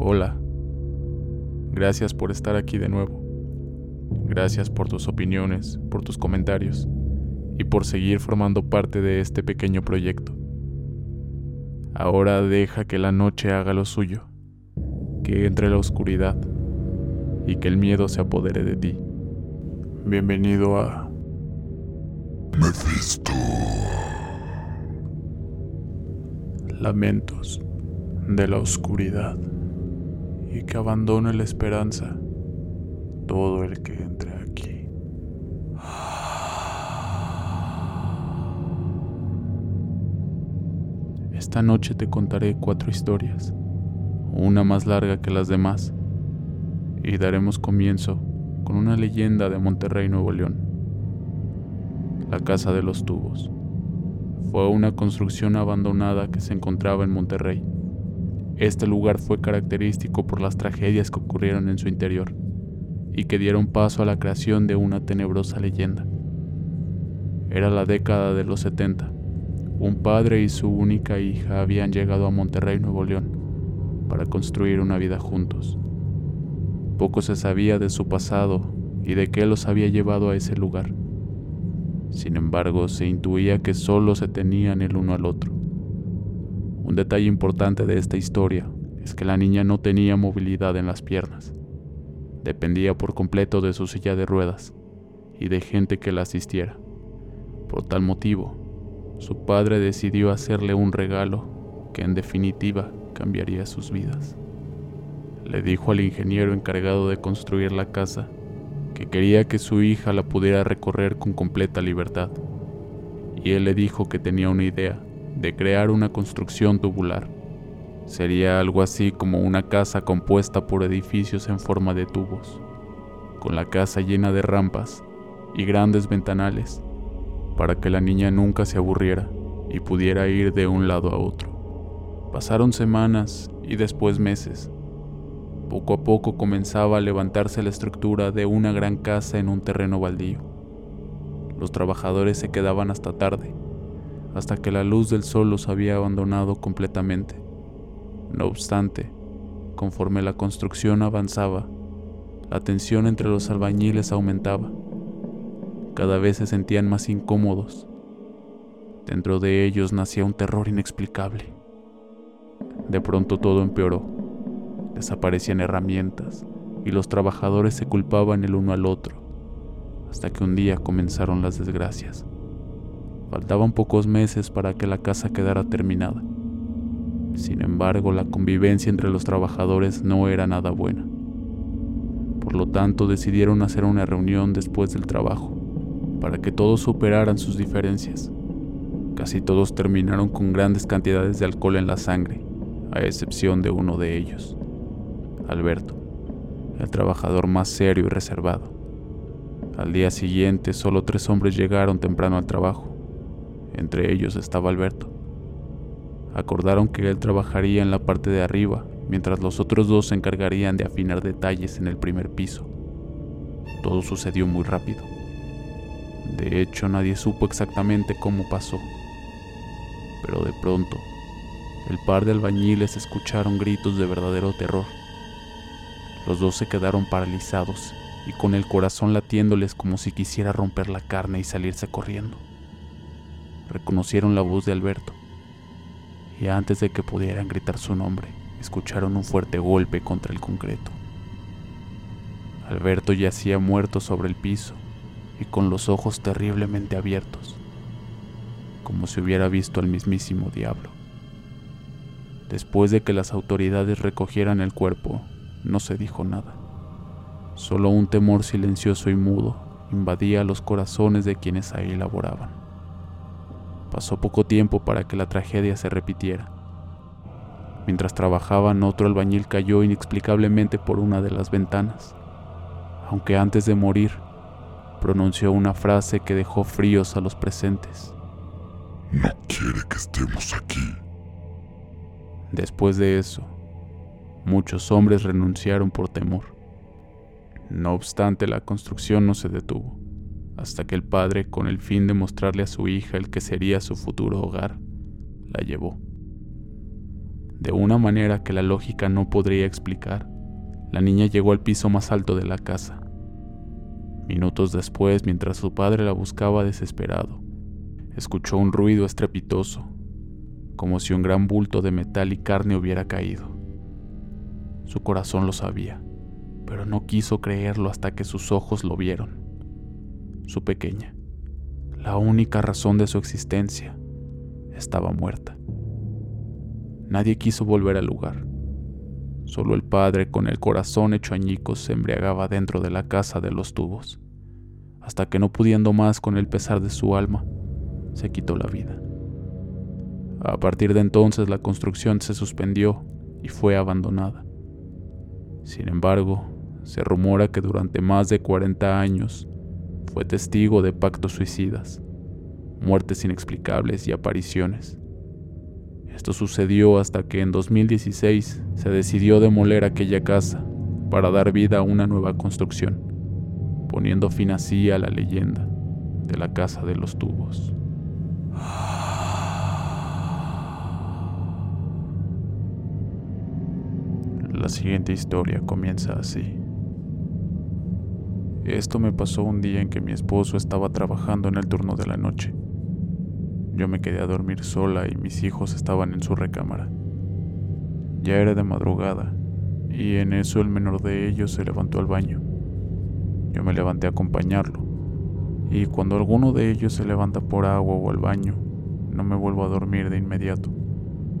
Hola. Gracias por estar aquí de nuevo. Gracias por tus opiniones, por tus comentarios y por seguir formando parte de este pequeño proyecto. Ahora deja que la noche haga lo suyo, que entre la oscuridad y que el miedo se apodere de ti. Bienvenido a Mephisto. Lamentos de la oscuridad y que abandone la esperanza todo el que entre aquí. Esta noche te contaré cuatro historias, una más larga que las demás, y daremos comienzo con una leyenda de Monterrey, Nuevo León, la Casa de los Tubos. Fue una construcción abandonada que se encontraba en Monterrey. Este lugar fue característico por las tragedias que ocurrieron en su interior y que dieron paso a la creación de una tenebrosa leyenda. Era la década de los 70 un padre y su única hija habían llegado a Monterrey, Nuevo León, para construir una vida juntos. Poco se sabía de su pasado y de qué los había llevado a ese lugar. Sin embargo, se intuía que solo se tenían el uno al otro. Un detalle importante de esta historia es que la niña no tenía movilidad en las piernas. Dependía por completo de su silla de ruedas y de gente que la asistiera. Por tal motivo, su padre decidió hacerle un regalo que en definitiva cambiaría sus vidas. Le dijo al ingeniero encargado de construir la casa que quería que su hija la pudiera recorrer con completa libertad. Y él le dijo que tenía una idea de crear una construcción tubular. Sería algo así como una casa compuesta por edificios en forma de tubos, con la casa llena de rampas y grandes ventanales para que la niña nunca se aburriera y pudiera ir de un lado a otro. Pasaron semanas y después meses. Poco a poco comenzaba a levantarse la estructura de una gran casa en un terreno baldío. Los trabajadores se quedaban hasta tarde, hasta que la luz del sol los había abandonado completamente. No obstante, conforme la construcción avanzaba, la tensión entre los albañiles aumentaba cada vez se sentían más incómodos. Dentro de ellos nacía un terror inexplicable. De pronto todo empeoró. Desaparecían herramientas y los trabajadores se culpaban el uno al otro, hasta que un día comenzaron las desgracias. Faltaban pocos meses para que la casa quedara terminada. Sin embargo, la convivencia entre los trabajadores no era nada buena. Por lo tanto, decidieron hacer una reunión después del trabajo para que todos superaran sus diferencias. Casi todos terminaron con grandes cantidades de alcohol en la sangre, a excepción de uno de ellos, Alberto, el trabajador más serio y reservado. Al día siguiente solo tres hombres llegaron temprano al trabajo, entre ellos estaba Alberto. Acordaron que él trabajaría en la parte de arriba, mientras los otros dos se encargarían de afinar detalles en el primer piso. Todo sucedió muy rápido. De hecho, nadie supo exactamente cómo pasó. Pero de pronto, el par de albañiles escucharon gritos de verdadero terror. Los dos se quedaron paralizados y con el corazón latiéndoles como si quisiera romper la carne y salirse corriendo. Reconocieron la voz de Alberto y antes de que pudieran gritar su nombre, escucharon un fuerte golpe contra el concreto. Alberto yacía muerto sobre el piso y con los ojos terriblemente abiertos, como si hubiera visto al mismísimo diablo. Después de que las autoridades recogieran el cuerpo, no se dijo nada. Solo un temor silencioso y mudo invadía los corazones de quienes ahí laboraban. Pasó poco tiempo para que la tragedia se repitiera. Mientras trabajaban, otro albañil cayó inexplicablemente por una de las ventanas, aunque antes de morir pronunció una frase que dejó fríos a los presentes. No quiere que estemos aquí. Después de eso, muchos hombres renunciaron por temor. No obstante, la construcción no se detuvo, hasta que el padre, con el fin de mostrarle a su hija el que sería su futuro hogar, la llevó. De una manera que la lógica no podría explicar, la niña llegó al piso más alto de la casa. Minutos después, mientras su padre la buscaba desesperado, escuchó un ruido estrepitoso, como si un gran bulto de metal y carne hubiera caído. Su corazón lo sabía, pero no quiso creerlo hasta que sus ojos lo vieron. Su pequeña, la única razón de su existencia, estaba muerta. Nadie quiso volver al lugar. Solo el padre, con el corazón hecho añicos, se embriagaba dentro de la casa de los tubos, hasta que no pudiendo más con el pesar de su alma, se quitó la vida. A partir de entonces la construcción se suspendió y fue abandonada. Sin embargo, se rumora que durante más de 40 años fue testigo de pactos suicidas, muertes inexplicables y apariciones. Esto sucedió hasta que en 2016 se decidió demoler aquella casa para dar vida a una nueva construcción, poniendo fin así a la leyenda de la casa de los tubos. La siguiente historia comienza así. Esto me pasó un día en que mi esposo estaba trabajando en el turno de la noche. Yo me quedé a dormir sola y mis hijos estaban en su recámara. Ya era de madrugada y en eso el menor de ellos se levantó al baño. Yo me levanté a acompañarlo y cuando alguno de ellos se levanta por agua o al baño, no me vuelvo a dormir de inmediato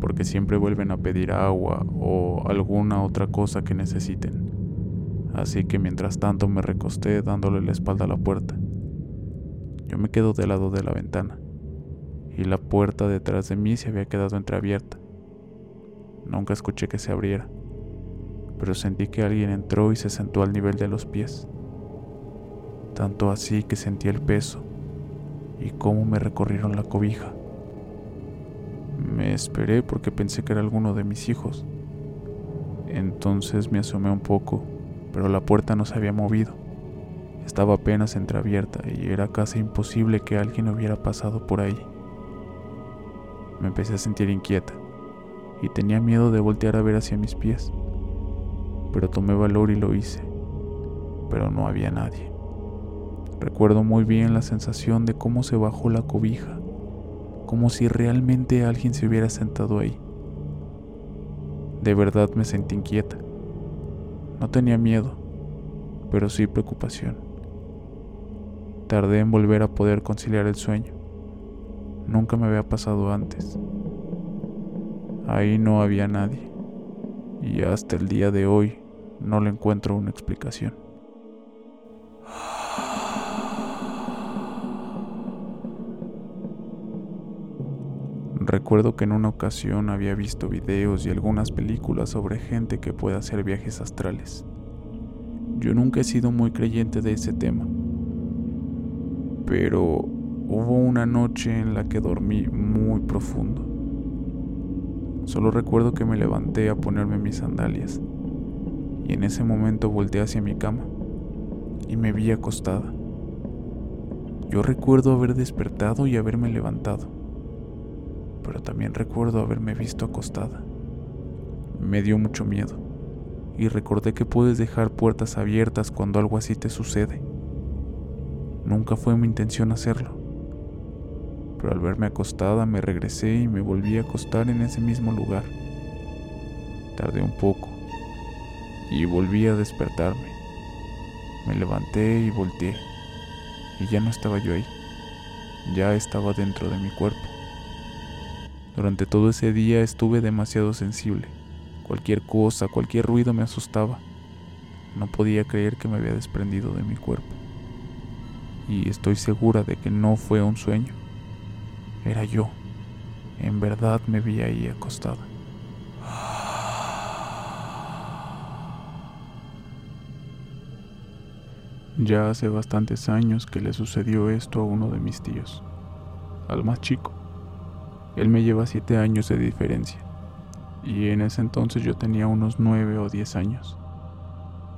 porque siempre vuelven a pedir agua o alguna otra cosa que necesiten. Así que mientras tanto me recosté dándole la espalda a la puerta. Yo me quedo del lado de la ventana y la puerta detrás de mí se había quedado entreabierta. Nunca escuché que se abriera, pero sentí que alguien entró y se sentó al nivel de los pies. Tanto así que sentí el peso y cómo me recorrieron la cobija. Me esperé porque pensé que era alguno de mis hijos. Entonces me asomé un poco, pero la puerta no se había movido. Estaba apenas entreabierta y era casi imposible que alguien hubiera pasado por ahí. Me empecé a sentir inquieta y tenía miedo de voltear a ver hacia mis pies. Pero tomé valor y lo hice. Pero no había nadie. Recuerdo muy bien la sensación de cómo se bajó la cobija como si realmente alguien se hubiera sentado ahí. De verdad me sentí inquieta. No tenía miedo, pero sí preocupación. Tardé en volver a poder conciliar el sueño. Nunca me había pasado antes. Ahí no había nadie. Y hasta el día de hoy no le encuentro una explicación. Recuerdo que en una ocasión había visto videos y algunas películas sobre gente que puede hacer viajes astrales. Yo nunca he sido muy creyente de ese tema, pero hubo una noche en la que dormí muy profundo. Solo recuerdo que me levanté a ponerme mis sandalias y en ese momento volteé hacia mi cama y me vi acostada. Yo recuerdo haber despertado y haberme levantado pero también recuerdo haberme visto acostada. Me dio mucho miedo y recordé que puedes dejar puertas abiertas cuando algo así te sucede. Nunca fue mi intención hacerlo, pero al verme acostada me regresé y me volví a acostar en ese mismo lugar. Tardé un poco y volví a despertarme. Me levanté y volteé y ya no estaba yo ahí, ya estaba dentro de mi cuerpo. Durante todo ese día estuve demasiado sensible. Cualquier cosa, cualquier ruido me asustaba. No podía creer que me había desprendido de mi cuerpo. Y estoy segura de que no fue un sueño. Era yo. En verdad me vi ahí acostada. Ya hace bastantes años que le sucedió esto a uno de mis tíos, al más chico. Él me lleva siete años de diferencia y en ese entonces yo tenía unos nueve o diez años.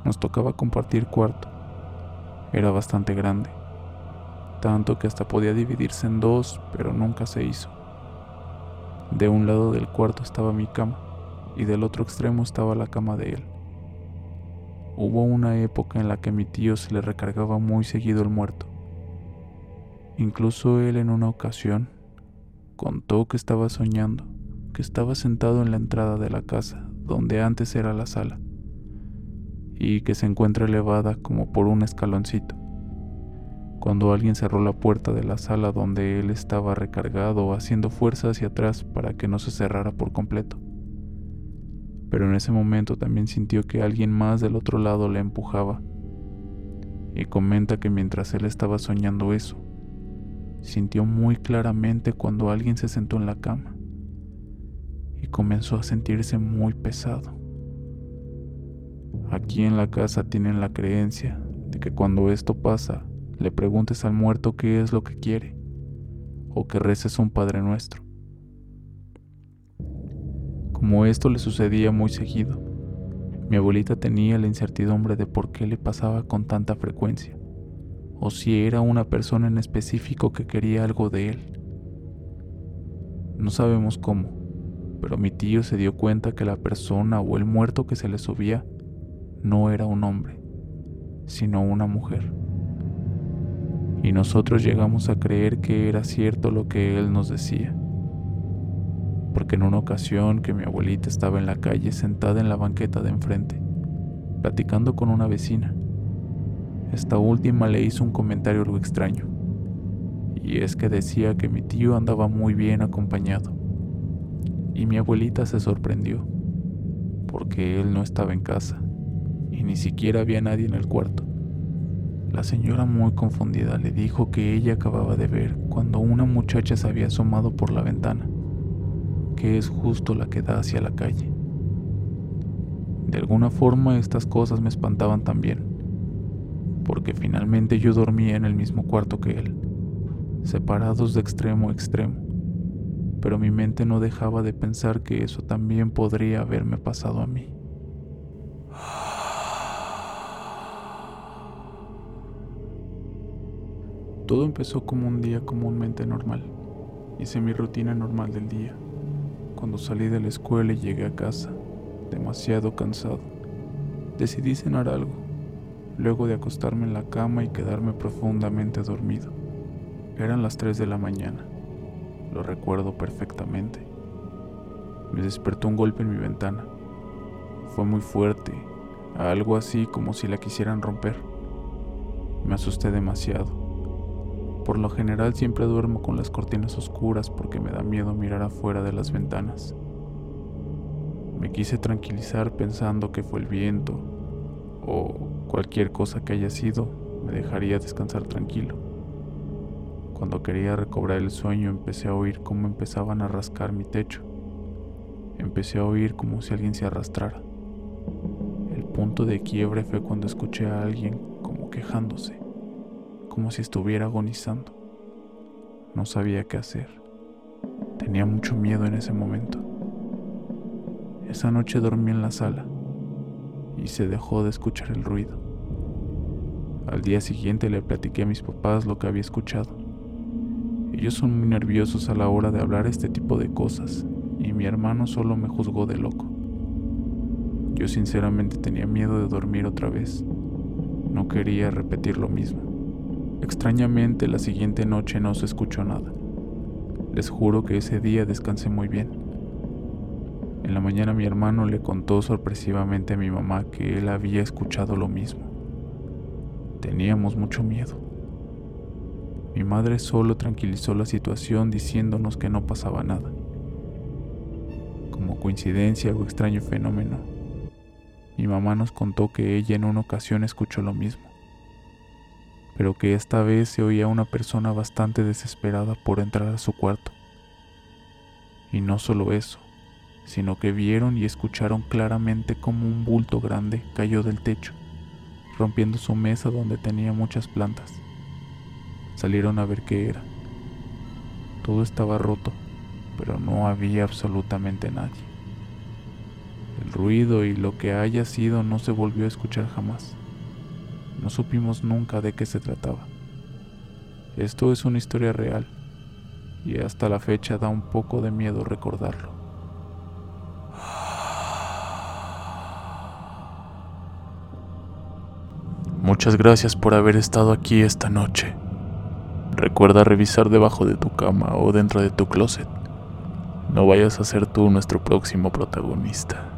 Nos tocaba compartir cuarto. Era bastante grande, tanto que hasta podía dividirse en dos, pero nunca se hizo. De un lado del cuarto estaba mi cama y del otro extremo estaba la cama de él. Hubo una época en la que mi tío se le recargaba muy seguido el muerto. Incluso él en una ocasión contó que estaba soñando, que estaba sentado en la entrada de la casa, donde antes era la sala, y que se encuentra elevada como por un escaloncito. Cuando alguien cerró la puerta de la sala donde él estaba recargado haciendo fuerza hacia atrás para que no se cerrara por completo. Pero en ese momento también sintió que alguien más del otro lado le empujaba. Y comenta que mientras él estaba soñando eso, sintió muy claramente cuando alguien se sentó en la cama y comenzó a sentirse muy pesado. Aquí en la casa tienen la creencia de que cuando esto pasa, le preguntes al muerto qué es lo que quiere o que reces un Padre Nuestro. Como esto le sucedía muy seguido, mi abuelita tenía la incertidumbre de por qué le pasaba con tanta frecuencia, o si era una persona en específico que quería algo de él. No sabemos cómo, pero mi tío se dio cuenta que la persona o el muerto que se le subía no era un hombre, sino una mujer. Y nosotros llegamos a creer que era cierto lo que él nos decía. Porque en una ocasión que mi abuelita estaba en la calle sentada en la banqueta de enfrente, platicando con una vecina, esta última le hizo un comentario algo extraño. Y es que decía que mi tío andaba muy bien acompañado y mi abuelita se sorprendió, porque él no estaba en casa y ni siquiera había nadie en el cuarto. La señora muy confundida le dijo que ella acababa de ver cuando una muchacha se había asomado por la ventana, que es justo la que da hacia la calle. De alguna forma estas cosas me espantaban también, porque finalmente yo dormía en el mismo cuarto que él, separados de extremo a extremo pero mi mente no dejaba de pensar que eso también podría haberme pasado a mí. Todo empezó como un día comúnmente normal. Hice mi rutina normal del día. Cuando salí de la escuela y llegué a casa, demasiado cansado, decidí cenar algo, luego de acostarme en la cama y quedarme profundamente dormido. Eran las 3 de la mañana. Lo recuerdo perfectamente. Me despertó un golpe en mi ventana. Fue muy fuerte, algo así como si la quisieran romper. Me asusté demasiado. Por lo general siempre duermo con las cortinas oscuras porque me da miedo mirar afuera de las ventanas. Me quise tranquilizar pensando que fue el viento o cualquier cosa que haya sido me dejaría descansar tranquilo. Cuando quería recobrar el sueño empecé a oír cómo empezaban a rascar mi techo. Empecé a oír como si alguien se arrastrara. El punto de quiebre fue cuando escuché a alguien como quejándose, como si estuviera agonizando. No sabía qué hacer. Tenía mucho miedo en ese momento. Esa noche dormí en la sala y se dejó de escuchar el ruido. Al día siguiente le platiqué a mis papás lo que había escuchado. Ellos son muy nerviosos a la hora de hablar este tipo de cosas y mi hermano solo me juzgó de loco. Yo sinceramente tenía miedo de dormir otra vez. No quería repetir lo mismo. Extrañamente la siguiente noche no se escuchó nada. Les juro que ese día descansé muy bien. En la mañana mi hermano le contó sorpresivamente a mi mamá que él había escuchado lo mismo. Teníamos mucho miedo. Mi madre solo tranquilizó la situación diciéndonos que no pasaba nada. Como coincidencia o extraño fenómeno, mi mamá nos contó que ella en una ocasión escuchó lo mismo, pero que esta vez se oía una persona bastante desesperada por entrar a su cuarto. Y no solo eso, sino que vieron y escucharon claramente como un bulto grande cayó del techo, rompiendo su mesa donde tenía muchas plantas. Salieron a ver qué era. Todo estaba roto, pero no había absolutamente nadie. El ruido y lo que haya sido no se volvió a escuchar jamás. No supimos nunca de qué se trataba. Esto es una historia real y hasta la fecha da un poco de miedo recordarlo. Muchas gracias por haber estado aquí esta noche. Recuerda revisar debajo de tu cama o dentro de tu closet. No vayas a ser tú nuestro próximo protagonista.